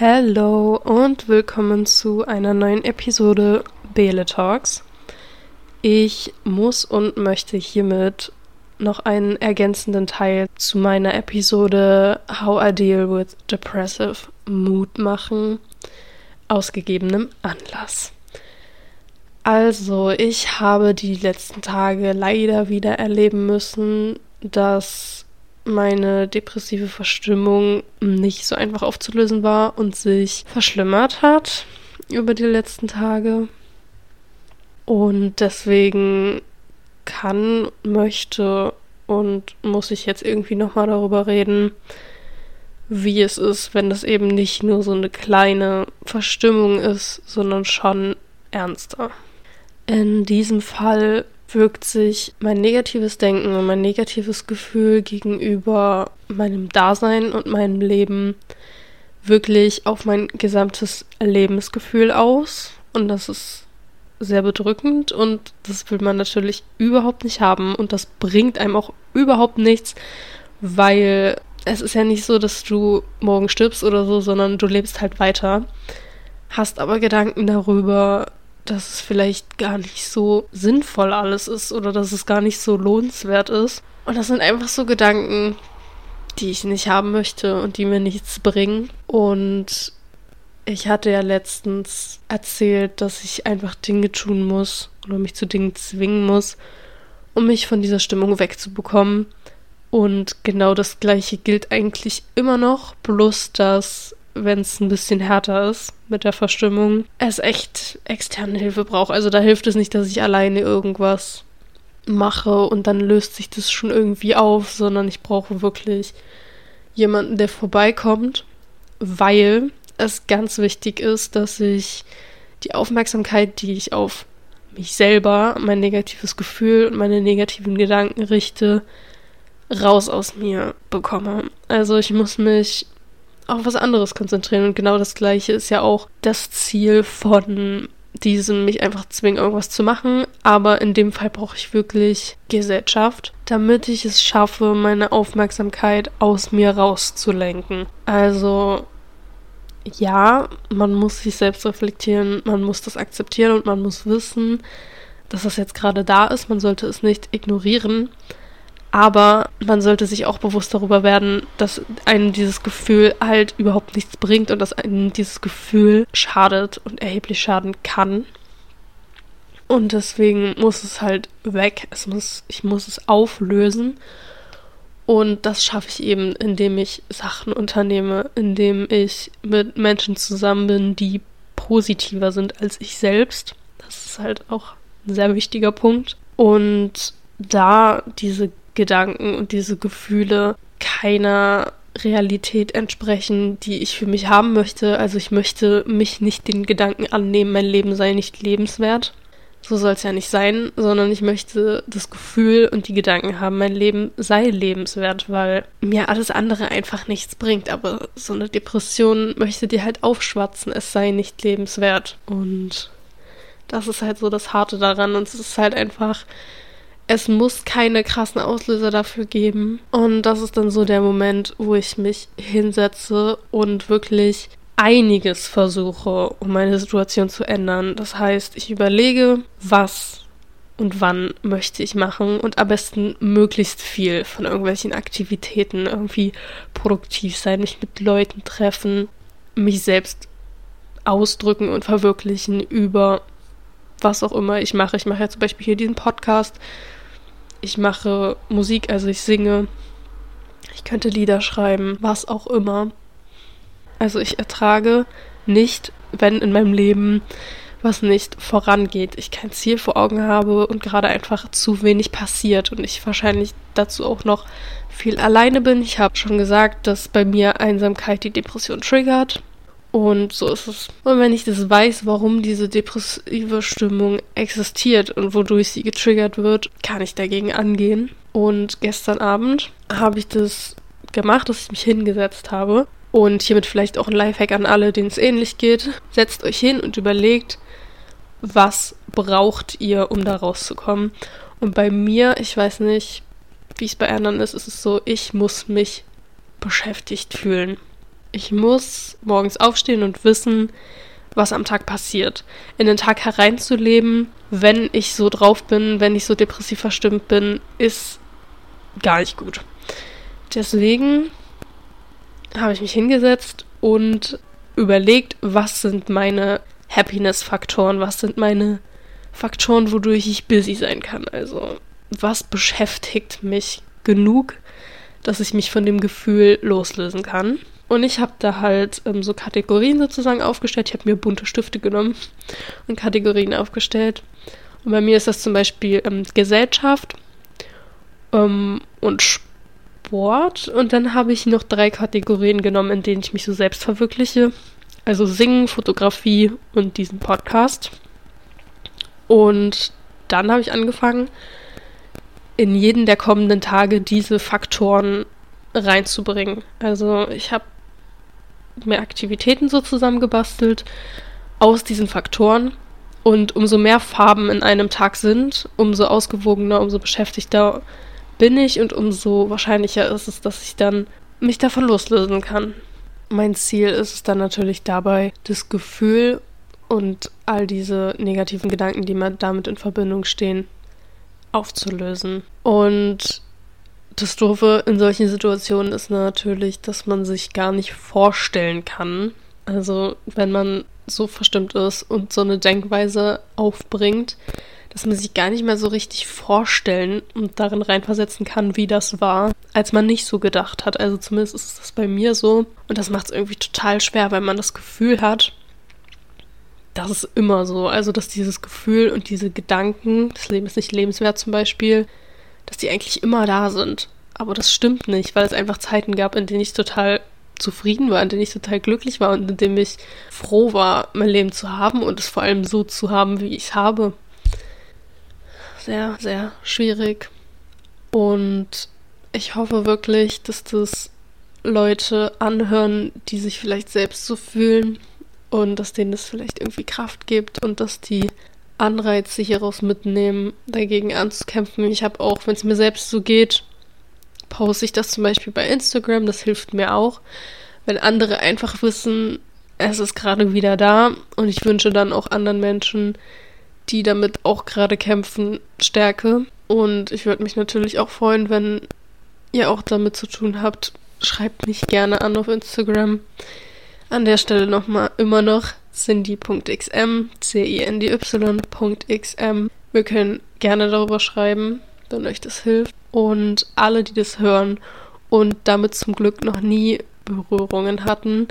Hallo und willkommen zu einer neuen Episode Bele Talks. Ich muss und möchte hiermit noch einen ergänzenden Teil zu meiner Episode How I Deal with Depressive Mood machen, aus gegebenem Anlass. Also, ich habe die letzten Tage leider wieder erleben müssen, dass meine depressive Verstimmung nicht so einfach aufzulösen war und sich verschlimmert hat über die letzten Tage. Und deswegen kann, möchte und muss ich jetzt irgendwie nochmal darüber reden, wie es ist, wenn das eben nicht nur so eine kleine Verstimmung ist, sondern schon ernster. In diesem Fall wirkt sich mein negatives Denken und mein negatives Gefühl gegenüber meinem Dasein und meinem Leben wirklich auf mein gesamtes Lebensgefühl aus. Und das ist sehr bedrückend und das will man natürlich überhaupt nicht haben und das bringt einem auch überhaupt nichts, weil es ist ja nicht so, dass du morgen stirbst oder so, sondern du lebst halt weiter, hast aber Gedanken darüber, dass es vielleicht gar nicht so sinnvoll alles ist oder dass es gar nicht so lohnenswert ist. Und das sind einfach so Gedanken, die ich nicht haben möchte und die mir nichts bringen. Und ich hatte ja letztens erzählt, dass ich einfach Dinge tun muss oder mich zu Dingen zwingen muss, um mich von dieser Stimmung wegzubekommen. Und genau das gleiche gilt eigentlich immer noch, bloß dass, wenn es ein bisschen härter ist mit der Verstimmung, es echt externe Hilfe braucht. Also da hilft es nicht, dass ich alleine irgendwas mache und dann löst sich das schon irgendwie auf, sondern ich brauche wirklich jemanden, der vorbeikommt, weil es ganz wichtig ist, dass ich die Aufmerksamkeit, die ich auf mich selber, mein negatives Gefühl und meine negativen Gedanken richte, raus aus mir bekomme. Also ich muss mich auf was anderes konzentrieren und genau das gleiche ist ja auch das Ziel von diesem mich einfach zwingen, irgendwas zu machen. Aber in dem Fall brauche ich wirklich Gesellschaft, damit ich es schaffe, meine Aufmerksamkeit aus mir rauszulenken. Also ja, man muss sich selbst reflektieren, man muss das akzeptieren und man muss wissen, dass das jetzt gerade da ist. Man sollte es nicht ignorieren. Aber man sollte sich auch bewusst darüber werden, dass einem dieses Gefühl halt überhaupt nichts bringt und dass einem dieses Gefühl schadet und erheblich schaden kann. Und deswegen muss es halt weg. Es muss, ich muss es auflösen. Und das schaffe ich eben, indem ich Sachen unternehme, indem ich mit Menschen zusammen bin, die positiver sind als ich selbst. Das ist halt auch ein sehr wichtiger Punkt. Und da diese Gedanken und diese Gefühle keiner Realität entsprechen, die ich für mich haben möchte. Also ich möchte mich nicht den Gedanken annehmen, mein Leben sei nicht lebenswert so soll es ja nicht sein, sondern ich möchte das Gefühl und die Gedanken haben, mein Leben sei lebenswert, weil mir alles andere einfach nichts bringt. Aber so eine Depression möchte dir halt aufschwatzen, es sei nicht lebenswert. Und das ist halt so das Harte daran. Und es ist halt einfach, es muss keine krassen Auslöser dafür geben. Und das ist dann so der Moment, wo ich mich hinsetze und wirklich einiges versuche, um meine Situation zu ändern. Das heißt, ich überlege, was und wann möchte ich machen und am besten möglichst viel von irgendwelchen Aktivitäten irgendwie produktiv sein, mich mit Leuten treffen, mich selbst ausdrücken und verwirklichen über was auch immer ich mache. Ich mache ja zum Beispiel hier diesen Podcast. Ich mache Musik, also ich singe. Ich könnte Lieder schreiben, was auch immer. Also ich ertrage nicht, wenn in meinem Leben was nicht vorangeht, ich kein Ziel vor Augen habe und gerade einfach zu wenig passiert und ich wahrscheinlich dazu auch noch viel alleine bin. Ich habe schon gesagt, dass bei mir Einsamkeit die Depression triggert. Und so ist es. Und wenn ich das weiß, warum diese depressive Stimmung existiert und wodurch sie getriggert wird, kann ich dagegen angehen. Und gestern Abend habe ich das gemacht, dass ich mich hingesetzt habe und hiermit vielleicht auch ein Lifehack an alle, denen es ähnlich geht. Setzt euch hin und überlegt, was braucht ihr, um da rauszukommen. Und bei mir, ich weiß nicht, wie es bei anderen ist, ist es so, ich muss mich beschäftigt fühlen. Ich muss morgens aufstehen und wissen, was am Tag passiert. In den Tag hereinzuleben, wenn ich so drauf bin, wenn ich so depressiv verstimmt bin, ist gar nicht gut. Deswegen habe ich mich hingesetzt und überlegt, was sind meine Happiness-Faktoren, was sind meine Faktoren, wodurch ich busy sein kann. Also, was beschäftigt mich genug, dass ich mich von dem Gefühl loslösen kann. Und ich habe da halt ähm, so Kategorien sozusagen aufgestellt. Ich habe mir bunte Stifte genommen und Kategorien aufgestellt. Und bei mir ist das zum Beispiel ähm, Gesellschaft ähm, und Sport. Und dann habe ich noch drei Kategorien genommen, in denen ich mich so selbst verwirkliche. Also Singen, Fotografie und diesen Podcast. Und dann habe ich angefangen, in jeden der kommenden Tage diese Faktoren reinzubringen. Also ich habe mehr Aktivitäten so zusammengebastelt aus diesen Faktoren. Und umso mehr Farben in einem Tag sind, umso ausgewogener, umso beschäftigter bin ich und umso wahrscheinlicher ist es, dass ich dann mich davon loslösen kann. Mein Ziel ist es dann natürlich dabei, das Gefühl und all diese negativen Gedanken, die mir damit in Verbindung stehen, aufzulösen. Und das Doofe in solchen Situationen ist natürlich, dass man sich gar nicht vorstellen kann. Also, wenn man so verstimmt ist und so eine Denkweise aufbringt, dass man sich gar nicht mehr so richtig vorstellen und darin reinversetzen kann, wie das war, als man nicht so gedacht hat. Also zumindest ist das bei mir so. Und das macht es irgendwie total schwer, weil man das Gefühl hat, das ist immer so. Also, dass dieses Gefühl und diese Gedanken, das Leben ist nicht lebenswert zum Beispiel, dass die eigentlich immer da sind. Aber das stimmt nicht, weil es einfach Zeiten gab, in denen ich total zufrieden war, in denen ich total glücklich war und in denen ich froh war, mein Leben zu haben und es vor allem so zu haben, wie ich es habe. Sehr, sehr schwierig. Und ich hoffe wirklich, dass das Leute anhören, die sich vielleicht selbst so fühlen und dass denen das vielleicht irgendwie Kraft gibt und dass die Anreize hieraus mitnehmen, dagegen anzukämpfen. Ich habe auch, wenn es mir selbst so geht, poste ich das zum Beispiel bei Instagram, das hilft mir auch, wenn andere einfach wissen, es ist gerade wieder da und ich wünsche dann auch anderen Menschen, die damit auch gerade kämpfen, Stärke. Und ich würde mich natürlich auch freuen, wenn ihr auch damit zu tun habt. Schreibt mich gerne an auf Instagram. An der Stelle nochmal immer noch cindy.xm, C-I-N-D-Y.xm. Wir können gerne darüber schreiben, wenn euch das hilft. Und alle, die das hören und damit zum Glück noch nie Berührungen hatten,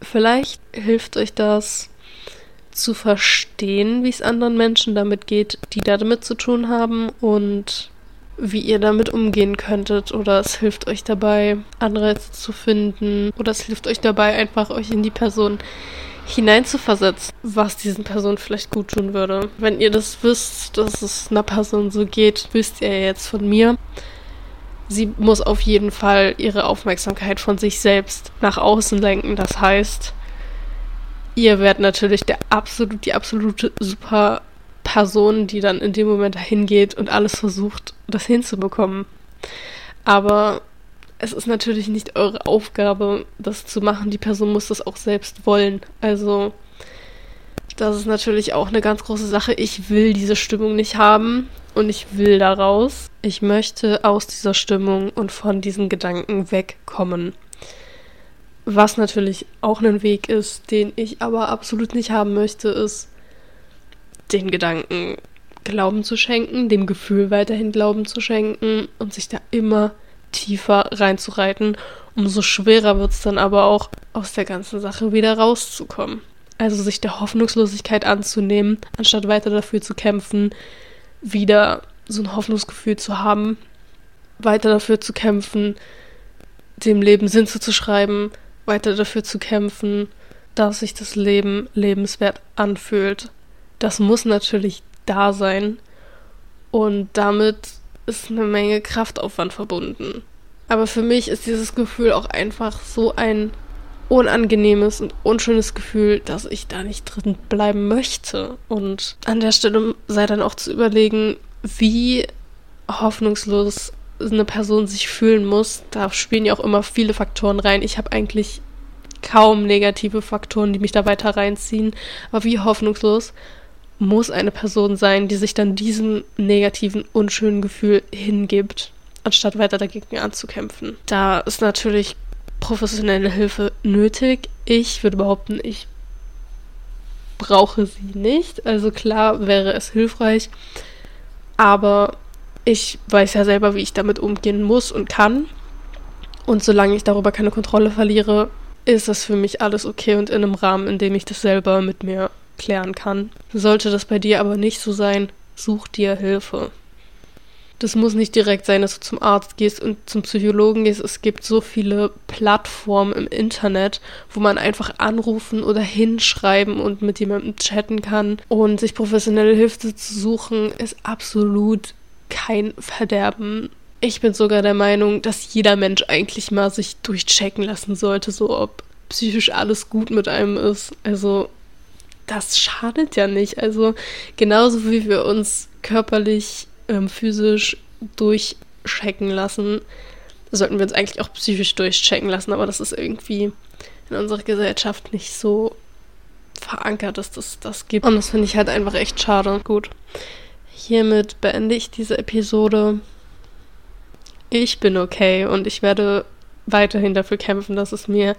vielleicht hilft euch das zu verstehen, wie es anderen Menschen damit geht, die damit zu tun haben und wie ihr damit umgehen könntet oder es hilft euch dabei, Anreize zu finden oder es hilft euch dabei, einfach euch in die Person hineinzuversetzen, was diesen Personen vielleicht gut tun würde. Wenn ihr das wisst, dass es einer Person so geht, wisst ihr jetzt von mir. Sie muss auf jeden Fall ihre Aufmerksamkeit von sich selbst nach außen lenken. Das heißt, ihr werdet natürlich der absolut, die absolute super Person, die dann in dem Moment dahin geht und alles versucht, das hinzubekommen. Aber es ist natürlich nicht eure Aufgabe, das zu machen. Die Person muss das auch selbst wollen. Also, das ist natürlich auch eine ganz große Sache. Ich will diese Stimmung nicht haben und ich will daraus. Ich möchte aus dieser Stimmung und von diesen Gedanken wegkommen. Was natürlich auch ein Weg ist, den ich aber absolut nicht haben möchte, ist, den Gedanken Glauben zu schenken, dem Gefühl weiterhin Glauben zu schenken und sich da immer tiefer reinzureiten. Umso schwerer wird es dann aber auch, aus der ganzen Sache wieder rauszukommen. Also sich der Hoffnungslosigkeit anzunehmen, anstatt weiter dafür zu kämpfen, wieder so ein Hoffnungsgefühl zu haben, weiter dafür zu kämpfen, dem Leben Sinn zuzuschreiben, weiter dafür zu kämpfen, dass sich das Leben lebenswert anfühlt das muss natürlich da sein. Und damit ist eine Menge Kraftaufwand verbunden. Aber für mich ist dieses Gefühl auch einfach so ein unangenehmes und unschönes Gefühl, dass ich da nicht drin bleiben möchte. Und an der Stelle sei dann auch zu überlegen, wie hoffnungslos eine Person sich fühlen muss, da spielen ja auch immer viele Faktoren rein. Ich habe eigentlich kaum negative Faktoren, die mich da weiter reinziehen. Aber wie hoffnungslos muss eine Person sein, die sich dann diesem negativen, unschönen Gefühl hingibt, anstatt weiter dagegen anzukämpfen. Da ist natürlich professionelle Hilfe nötig. Ich würde behaupten, ich brauche sie nicht. Also klar wäre es hilfreich, aber ich weiß ja selber, wie ich damit umgehen muss und kann. Und solange ich darüber keine Kontrolle verliere, ist das für mich alles okay und in einem Rahmen, in dem ich das selber mit mir klären kann. Sollte das bei dir aber nicht so sein, such dir Hilfe. Das muss nicht direkt sein, dass du zum Arzt gehst und zum Psychologen gehst. Es gibt so viele Plattformen im Internet, wo man einfach anrufen oder hinschreiben und mit jemandem chatten kann. Und sich professionelle Hilfe zu suchen, ist absolut kein Verderben. Ich bin sogar der Meinung, dass jeder Mensch eigentlich mal sich durchchecken lassen sollte, so ob psychisch alles gut mit einem ist. Also, das schadet ja nicht. Also, genauso wie wir uns körperlich ähm, physisch durchchecken lassen, sollten wir uns eigentlich auch psychisch durchchecken lassen, aber das ist irgendwie in unserer Gesellschaft nicht so verankert, dass das das gibt. Und das finde ich halt einfach echt schade. Gut. Hiermit beende ich diese Episode. Ich bin okay und ich werde weiterhin dafür kämpfen, dass es mir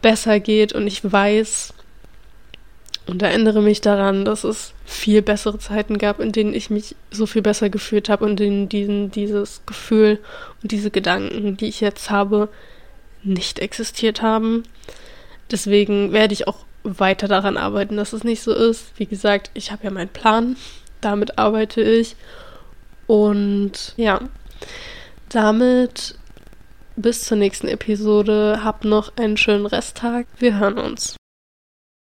besser geht und ich weiß, und erinnere mich daran, dass es viel bessere Zeiten gab, in denen ich mich so viel besser gefühlt habe und in denen dieses Gefühl und diese Gedanken, die ich jetzt habe, nicht existiert haben. Deswegen werde ich auch weiter daran arbeiten, dass es nicht so ist. Wie gesagt, ich habe ja meinen Plan, damit arbeite ich. Und ja, damit bis zur nächsten Episode. Habt noch einen schönen Resttag. Wir hören uns.